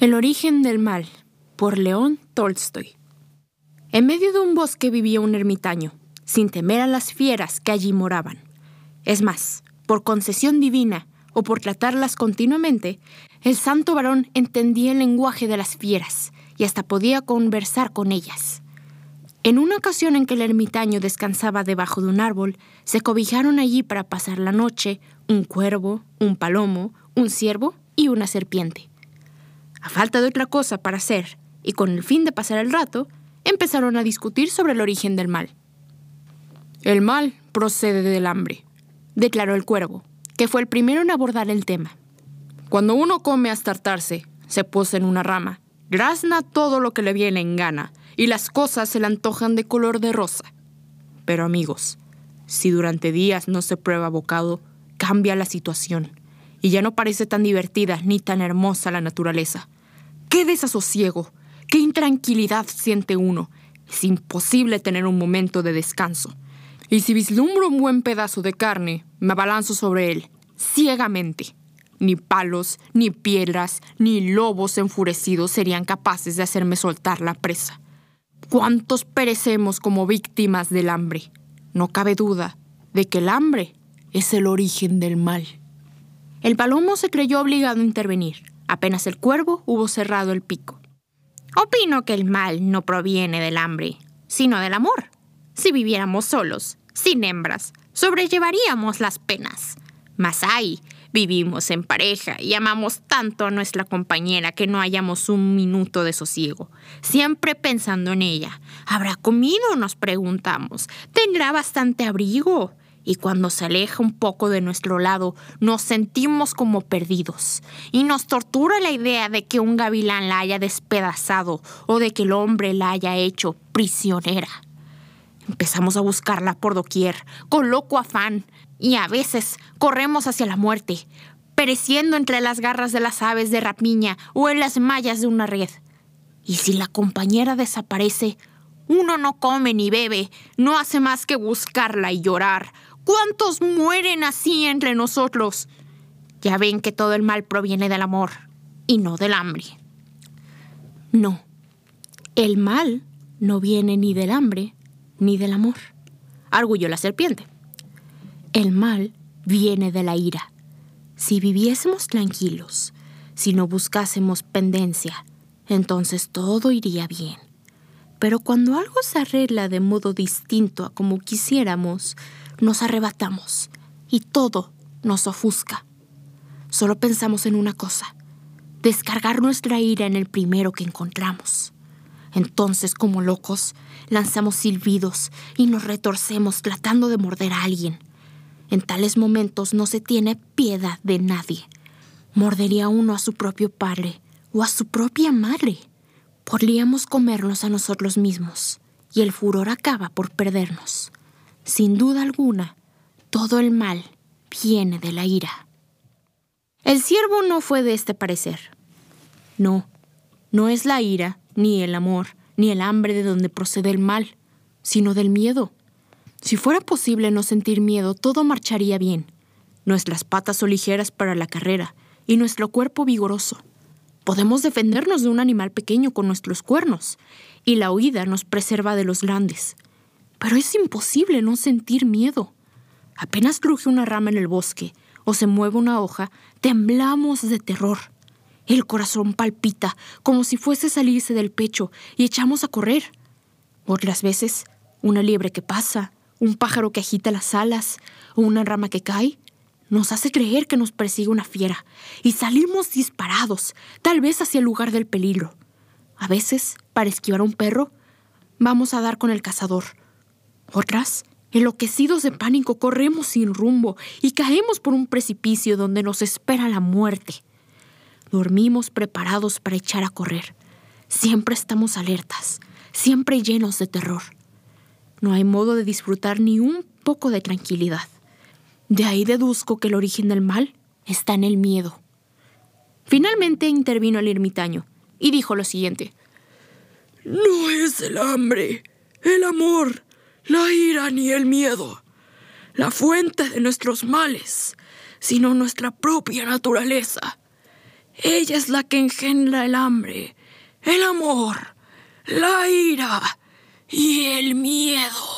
El origen del mal, por León Tolstoy. En medio de un bosque vivía un ermitaño, sin temer a las fieras que allí moraban. Es más, por concesión divina o por tratarlas continuamente, el santo varón entendía el lenguaje de las fieras y hasta podía conversar con ellas. En una ocasión en que el ermitaño descansaba debajo de un árbol, se cobijaron allí para pasar la noche un cuervo, un palomo, un ciervo y una serpiente. A falta de otra cosa para hacer, y con el fin de pasar el rato, empezaron a discutir sobre el origen del mal. El mal procede del hambre, declaró el cuervo, que fue el primero en abordar el tema. Cuando uno come hasta hartarse, se posa en una rama, grazna todo lo que le viene en gana, y las cosas se le antojan de color de rosa. Pero amigos, si durante días no se prueba bocado, cambia la situación y ya no parece tan divertida ni tan hermosa la naturaleza. ¡Qué desasosiego! ¡Qué intranquilidad siente uno! Es imposible tener un momento de descanso. Y si vislumbro un buen pedazo de carne, me abalanzo sobre él, ciegamente. Ni palos, ni piedras, ni lobos enfurecidos serían capaces de hacerme soltar la presa. ¿Cuántos perecemos como víctimas del hambre? No cabe duda de que el hambre es el origen del mal. El palomo se creyó obligado a intervenir, apenas el cuervo hubo cerrado el pico. Opino que el mal no proviene del hambre, sino del amor. Si viviéramos solos, sin hembras, sobrellevaríamos las penas. Mas ay, vivimos en pareja y amamos tanto a nuestra compañera que no hallamos un minuto de sosiego, siempre pensando en ella. ¿Habrá comido? nos preguntamos. ¿Tendrá bastante abrigo? Y cuando se aleja un poco de nuestro lado nos sentimos como perdidos y nos tortura la idea de que un gavilán la haya despedazado o de que el hombre la haya hecho prisionera. Empezamos a buscarla por doquier, con loco afán, y a veces corremos hacia la muerte, pereciendo entre las garras de las aves de rapiña o en las mallas de una red. Y si la compañera desaparece, uno no come ni bebe, no hace más que buscarla y llorar, ¿Cuántos mueren así entre nosotros? Ya ven que todo el mal proviene del amor y no del hambre. No, el mal no viene ni del hambre ni del amor, arguyó la serpiente. El mal viene de la ira. Si viviésemos tranquilos, si no buscásemos pendencia, entonces todo iría bien. Pero cuando algo se arregla de modo distinto a como quisiéramos, nos arrebatamos y todo nos ofusca. Solo pensamos en una cosa, descargar nuestra ira en el primero que encontramos. Entonces, como locos, lanzamos silbidos y nos retorcemos tratando de morder a alguien. En tales momentos no se tiene piedad de nadie. Mordería uno a su propio padre o a su propia madre. Podríamos comernos a nosotros mismos y el furor acaba por perdernos. Sin duda alguna, todo el mal viene de la ira. El siervo no fue de este parecer. No, no es la ira, ni el amor, ni el hambre de donde procede el mal, sino del miedo. Si fuera posible no sentir miedo, todo marcharía bien. Nuestras patas son ligeras para la carrera y nuestro cuerpo vigoroso. Podemos defendernos de un animal pequeño con nuestros cuernos, y la huida nos preserva de los grandes. Pero es imposible no sentir miedo. Apenas cruje una rama en el bosque o se mueve una hoja, temblamos de terror. El corazón palpita como si fuese salirse del pecho y echamos a correr. Otras veces, una liebre que pasa, un pájaro que agita las alas o una rama que cae, nos hace creer que nos persigue una fiera y salimos disparados, tal vez hacia el lugar del peligro. A veces, para esquivar a un perro, vamos a dar con el cazador otras, enloquecidos de pánico, corremos sin rumbo y caemos por un precipicio donde nos espera la muerte. Dormimos preparados para echar a correr. Siempre estamos alertas, siempre llenos de terror. No hay modo de disfrutar ni un poco de tranquilidad. De ahí deduzco que el origen del mal está en el miedo. Finalmente intervino el ermitaño y dijo lo siguiente. No es el hambre, el amor, la ira ni el miedo, la fuente de nuestros males, sino nuestra propia naturaleza. Ella es la que engendra el hambre, el amor, la ira y el miedo.